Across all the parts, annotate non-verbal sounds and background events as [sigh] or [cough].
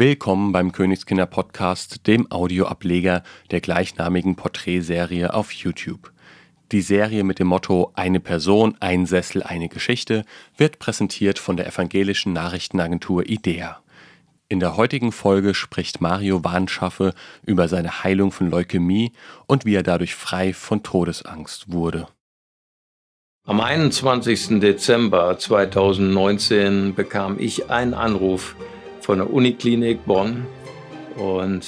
Willkommen beim Königskinder Podcast, dem Audioableger der gleichnamigen Porträtserie auf YouTube. Die Serie mit dem Motto Eine Person, ein Sessel, eine Geschichte wird präsentiert von der evangelischen Nachrichtenagentur IDEA. In der heutigen Folge spricht Mario Warnschaffe über seine Heilung von Leukämie und wie er dadurch frei von Todesangst wurde. Am 21. Dezember 2019 bekam ich einen Anruf von der Uniklinik Bonn und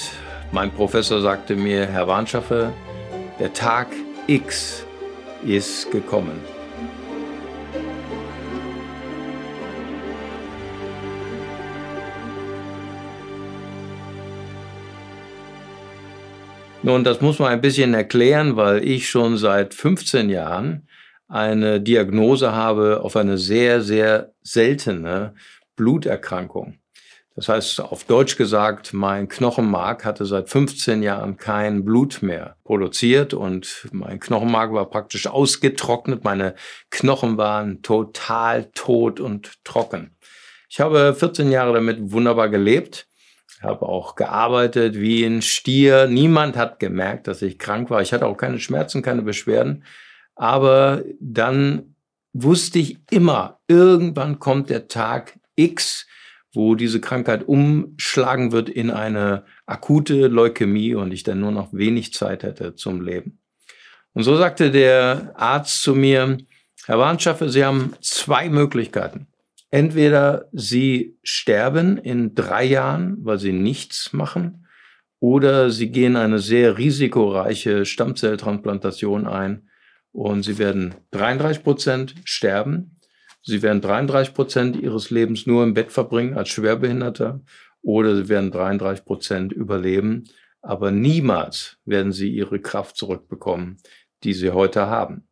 mein Professor sagte mir, Herr Warnschaffe, der Tag X ist gekommen. Nun, das muss man ein bisschen erklären, weil ich schon seit 15 Jahren eine Diagnose habe auf eine sehr, sehr seltene Bluterkrankung. Das heißt, auf Deutsch gesagt, mein Knochenmark hatte seit 15 Jahren kein Blut mehr produziert und mein Knochenmark war praktisch ausgetrocknet. Meine Knochen waren total tot und trocken. Ich habe 14 Jahre damit wunderbar gelebt, habe auch gearbeitet wie ein Stier. Niemand hat gemerkt, dass ich krank war. Ich hatte auch keine Schmerzen, keine Beschwerden. Aber dann wusste ich immer, irgendwann kommt der Tag X, wo diese Krankheit umschlagen wird in eine akute Leukämie und ich dann nur noch wenig Zeit hätte zum Leben. Und so sagte der Arzt zu mir, Herr Warnschaffe, Sie haben zwei Möglichkeiten. Entweder Sie sterben in drei Jahren, weil Sie nichts machen, oder Sie gehen eine sehr risikoreiche Stammzelltransplantation ein, und sie werden 33 Prozent sterben. Sie werden 33 Prozent ihres Lebens nur im Bett verbringen als Schwerbehinderter oder sie werden 33 Prozent überleben. Aber niemals werden sie ihre Kraft zurückbekommen, die sie heute haben.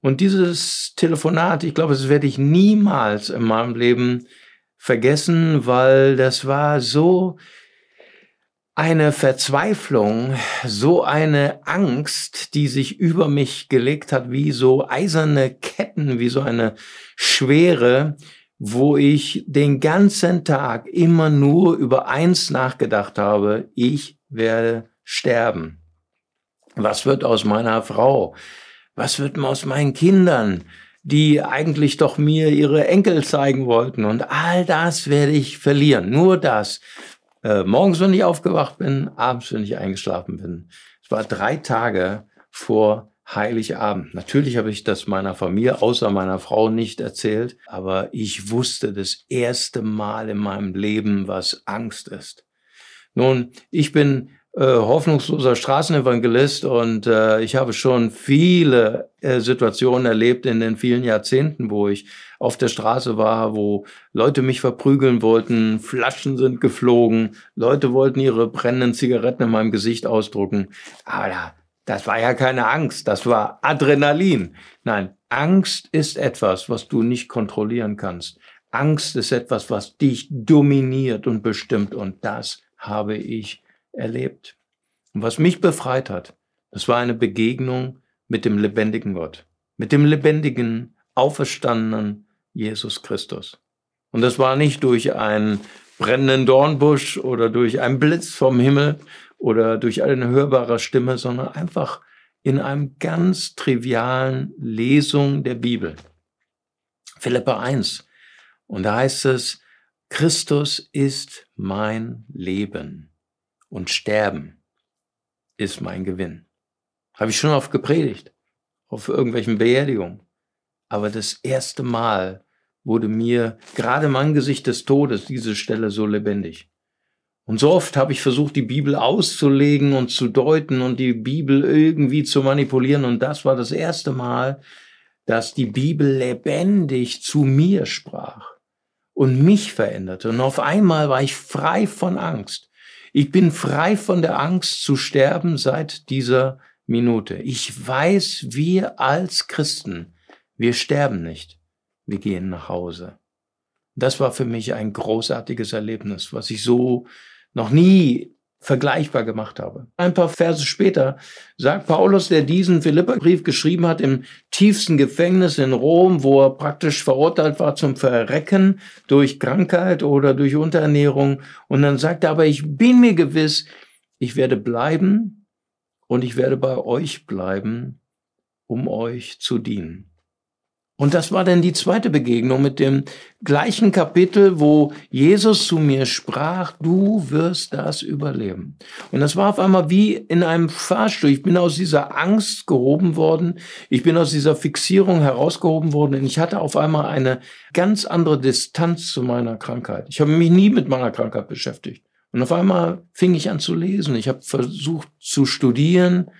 Und dieses Telefonat, ich glaube, das werde ich niemals in meinem Leben vergessen, weil das war so eine Verzweiflung, so eine Angst, die sich über mich gelegt hat, wie so eiserne Ketten, wie so eine Schwere, wo ich den ganzen Tag immer nur über eins nachgedacht habe, ich werde sterben. Was wird aus meiner Frau? Was wird aus meinen Kindern, die eigentlich doch mir ihre Enkel zeigen wollten? Und all das werde ich verlieren. Nur das. Äh, morgens, wenn ich aufgewacht bin, abends, wenn ich eingeschlafen bin. Es war drei Tage vor Heiligabend. Natürlich habe ich das meiner Familie, außer meiner Frau, nicht erzählt, aber ich wusste das erste Mal in meinem Leben, was Angst ist. Nun, ich bin hoffnungsloser Straßenevangelist und äh, ich habe schon viele äh, Situationen erlebt in den vielen Jahrzehnten, wo ich auf der Straße war, wo Leute mich verprügeln wollten, Flaschen sind geflogen, Leute wollten ihre brennenden Zigaretten in meinem Gesicht ausdrucken. Aber da, das war ja keine Angst, das war Adrenalin. Nein, Angst ist etwas, was du nicht kontrollieren kannst. Angst ist etwas, was dich dominiert und bestimmt und das habe ich erlebt. Und was mich befreit hat, das war eine Begegnung mit dem lebendigen Gott, mit dem lebendigen, auferstandenen Jesus Christus. Und das war nicht durch einen brennenden Dornbusch oder durch einen Blitz vom Himmel oder durch eine hörbare Stimme, sondern einfach in einem ganz trivialen Lesung der Bibel. Philippa 1. Und da heißt es, Christus ist mein Leben und Sterben ist mein Gewinn. Habe ich schon oft gepredigt, auf irgendwelchen Beerdigungen. Aber das erste Mal wurde mir gerade im Angesicht des Todes diese Stelle so lebendig. Und so oft habe ich versucht, die Bibel auszulegen und zu deuten und die Bibel irgendwie zu manipulieren. Und das war das erste Mal, dass die Bibel lebendig zu mir sprach und mich veränderte. Und auf einmal war ich frei von Angst. Ich bin frei von der Angst zu sterben seit dieser Minute. Ich weiß, wir als Christen, wir sterben nicht. Wir gehen nach Hause. Das war für mich ein großartiges Erlebnis, was ich so noch nie vergleichbar gemacht habe. Ein paar Verse später sagt Paulus, der diesen Philipperbrief geschrieben hat, im tiefsten Gefängnis in Rom, wo er praktisch verurteilt war zum Verrecken durch Krankheit oder durch Unterernährung. Und dann sagt er, aber ich bin mir gewiss, ich werde bleiben und ich werde bei euch bleiben, um euch zu dienen. Und das war dann die zweite Begegnung mit dem gleichen Kapitel, wo Jesus zu mir sprach, du wirst das überleben. Und das war auf einmal wie in einem Fahrstuhl. Ich bin aus dieser Angst gehoben worden. Ich bin aus dieser Fixierung herausgehoben worden. Und ich hatte auf einmal eine ganz andere Distanz zu meiner Krankheit. Ich habe mich nie mit meiner Krankheit beschäftigt. Und auf einmal fing ich an zu lesen. Ich habe versucht zu studieren,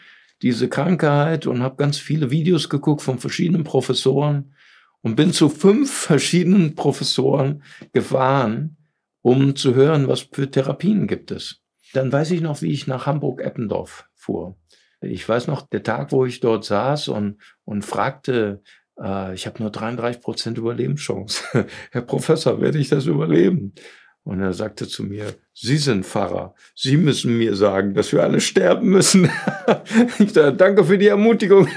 diese Krankheit und habe ganz viele Videos geguckt von verschiedenen Professoren und bin zu fünf verschiedenen Professoren gefahren, um zu hören, was für Therapien gibt es. Dann weiß ich noch, wie ich nach Hamburg-Eppendorf fuhr. Ich weiß noch, der Tag, wo ich dort saß und, und fragte, äh, ich habe nur 33 Prozent Überlebenschance. [laughs] Herr Professor, werde ich das überleben? Und er sagte zu mir, Sie sind Pfarrer. Sie müssen mir sagen, dass wir alle sterben müssen. [laughs] ich sage, danke für die Ermutigung.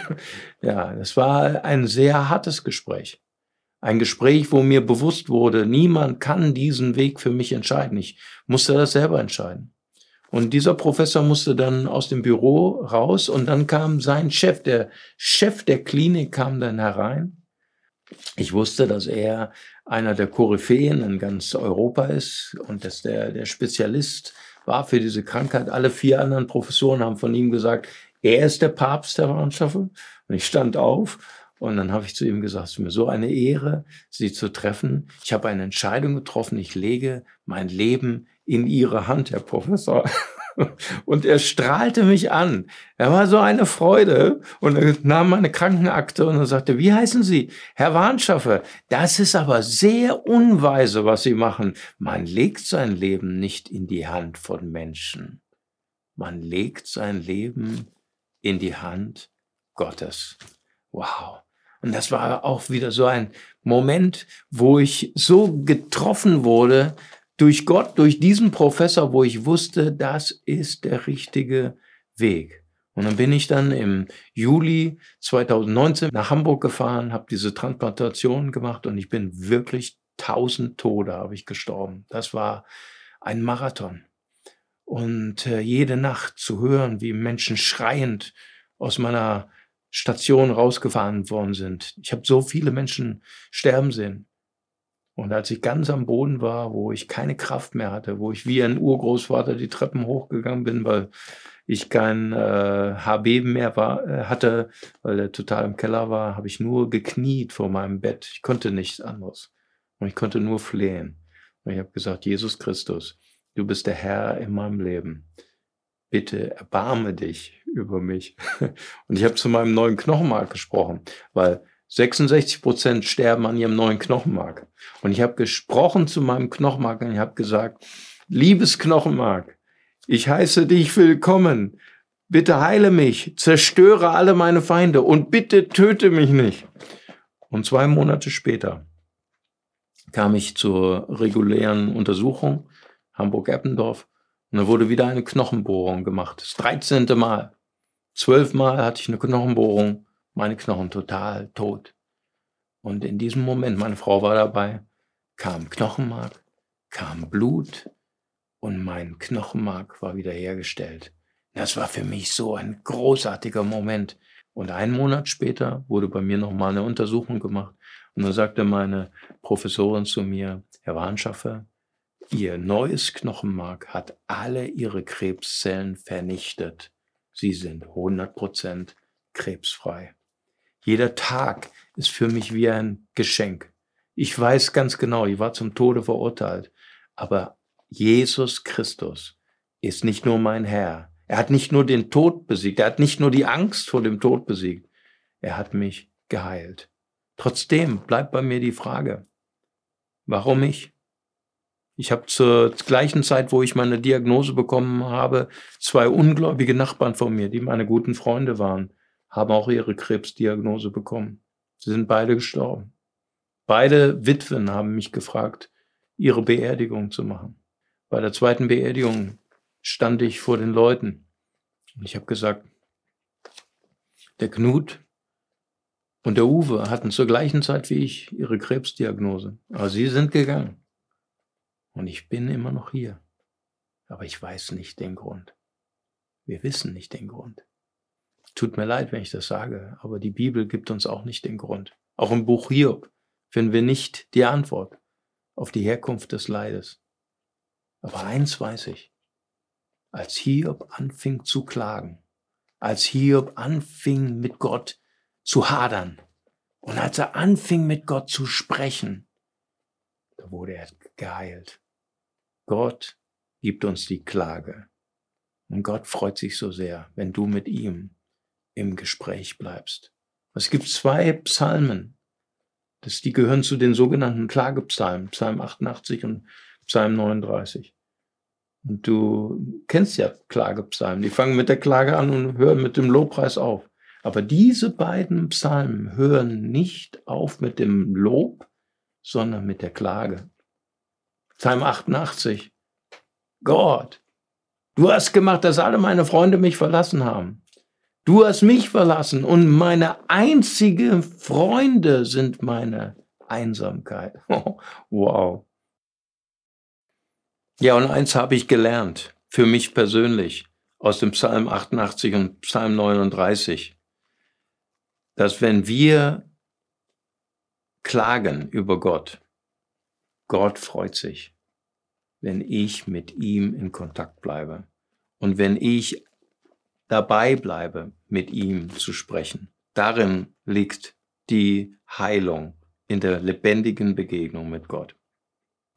Ja, das war ein sehr hartes Gespräch. Ein Gespräch, wo mir bewusst wurde, niemand kann diesen Weg für mich entscheiden. Ich musste das selber entscheiden. Und dieser Professor musste dann aus dem Büro raus und dann kam sein Chef, der Chef der Klinik kam dann herein. Ich wusste, dass er einer der Koryphäen in ganz Europa ist und dass der, der Spezialist war für diese Krankheit. Alle vier anderen Professoren haben von ihm gesagt, er ist der Papst der Mannschaften. Und ich stand auf und dann habe ich zu ihm gesagt, es ist mir so eine Ehre, Sie zu treffen. Ich habe eine Entscheidung getroffen. Ich lege mein Leben in Ihre Hand, Herr Professor. [laughs] Und er strahlte mich an. Er war so eine Freude und er nahm meine Krankenakte und er sagte, wie heißen Sie? Herr Warnschaffer, das ist aber sehr unweise, was Sie machen. Man legt sein Leben nicht in die Hand von Menschen. Man legt sein Leben in die Hand Gottes. Wow. Und das war auch wieder so ein Moment, wo ich so getroffen wurde, durch Gott, durch diesen Professor, wo ich wusste, das ist der richtige Weg. Und dann bin ich dann im Juli 2019 nach Hamburg gefahren, habe diese Transplantation gemacht und ich bin wirklich tausend Tode habe ich gestorben. Das war ein Marathon. Und äh, jede Nacht zu hören, wie Menschen schreiend aus meiner Station rausgefahren worden sind. Ich habe so viele Menschen sterben sehen. Und als ich ganz am Boden war, wo ich keine Kraft mehr hatte, wo ich wie ein Urgroßvater die Treppen hochgegangen bin, weil ich kein äh, HB mehr war, äh, hatte, weil er total im Keller war, habe ich nur gekniet vor meinem Bett. Ich konnte nichts anderes. Und ich konnte nur flehen. Und ich habe gesagt, Jesus Christus, du bist der Herr in meinem Leben. Bitte erbarme dich über mich. [laughs] Und ich habe zu meinem neuen Knochenmark gesprochen, weil 66 Prozent sterben an ihrem neuen Knochenmark. Und ich habe gesprochen zu meinem Knochenmark und ich habe gesagt, liebes Knochenmark, ich heiße dich willkommen. Bitte heile mich, zerstöre alle meine Feinde und bitte töte mich nicht. Und zwei Monate später kam ich zur regulären Untersuchung, Hamburg-Eppendorf, und da wurde wieder eine Knochenbohrung gemacht. Das 13. Mal. Zwölfmal hatte ich eine Knochenbohrung meine Knochen total tot. Und in diesem Moment, meine Frau war dabei, kam Knochenmark, kam Blut und mein Knochenmark war wiederhergestellt. Das war für mich so ein großartiger Moment. Und einen Monat später wurde bei mir nochmal eine Untersuchung gemacht. Und dann sagte meine Professorin zu mir, Herr Warnschaffer, Ihr neues Knochenmark hat alle Ihre Krebszellen vernichtet. Sie sind 100% krebsfrei. Jeder Tag ist für mich wie ein Geschenk. Ich weiß ganz genau, ich war zum Tode verurteilt, aber Jesus Christus ist nicht nur mein Herr. Er hat nicht nur den Tod besiegt, er hat nicht nur die Angst vor dem Tod besiegt, er hat mich geheilt. Trotzdem bleibt bei mir die Frage, warum ich? Ich habe zur gleichen Zeit, wo ich meine Diagnose bekommen habe, zwei ungläubige Nachbarn von mir, die meine guten Freunde waren haben auch ihre Krebsdiagnose bekommen. Sie sind beide gestorben. Beide Witwen haben mich gefragt, ihre Beerdigung zu machen. Bei der zweiten Beerdigung stand ich vor den Leuten und ich habe gesagt, der Knut und der Uwe hatten zur gleichen Zeit wie ich ihre Krebsdiagnose. Aber sie sind gegangen. Und ich bin immer noch hier. Aber ich weiß nicht den Grund. Wir wissen nicht den Grund. Tut mir leid, wenn ich das sage, aber die Bibel gibt uns auch nicht den Grund. Auch im Buch Hiob finden wir nicht die Antwort auf die Herkunft des Leides. Aber eins weiß ich. Als Hiob anfing zu klagen, als Hiob anfing mit Gott zu hadern und als er anfing mit Gott zu sprechen, da wurde er geheilt. Gott gibt uns die Klage. Und Gott freut sich so sehr, wenn du mit ihm im Gespräch bleibst. Es gibt zwei Psalmen, das, die gehören zu den sogenannten Klagepsalmen, Psalm 88 und Psalm 39. Und du kennst ja Klagepsalmen, die fangen mit der Klage an und hören mit dem Lobpreis auf. Aber diese beiden Psalmen hören nicht auf mit dem Lob, sondern mit der Klage. Psalm 88. Gott, du hast gemacht, dass alle meine Freunde mich verlassen haben. Du hast mich verlassen und meine einzigen Freunde sind meine Einsamkeit. [laughs] wow. Ja, und eins habe ich gelernt, für mich persönlich, aus dem Psalm 88 und Psalm 39, dass wenn wir klagen über Gott, Gott freut sich, wenn ich mit ihm in Kontakt bleibe und wenn ich dabei bleibe, mit ihm zu sprechen. Darin liegt die Heilung in der lebendigen Begegnung mit Gott.